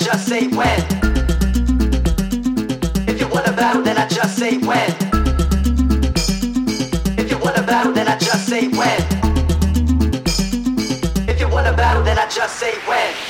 just say when. If you want a battle, then I just say when. If you want a battle, then I just say when. If you want a battle, then I just say when.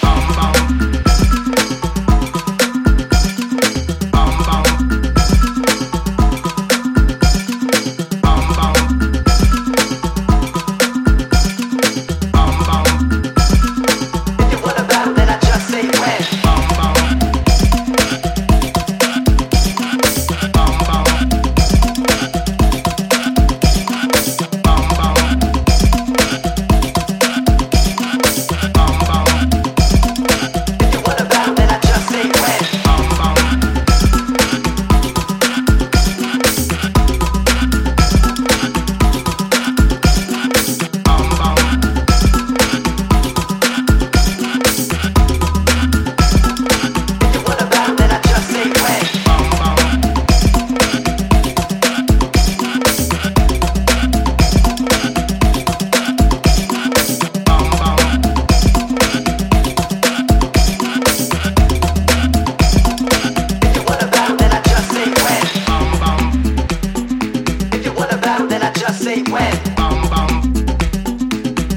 Then I just say when.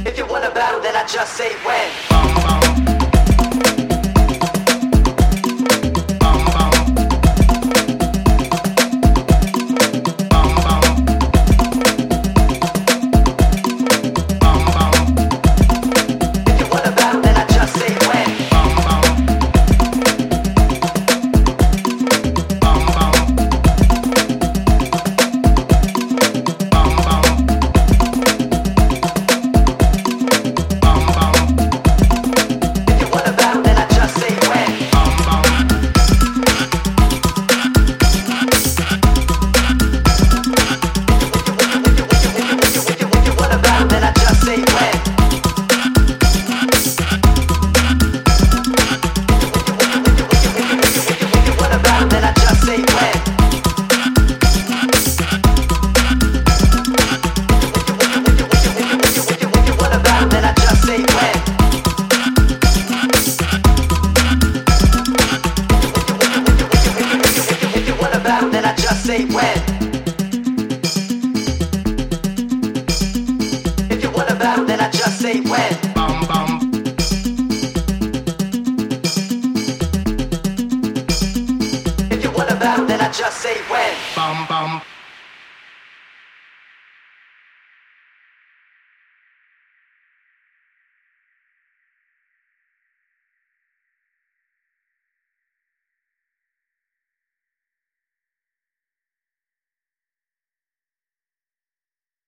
If you want a battle, then I just say when. If you want a battle, then I just say when. If you wanna battle, then I just say when.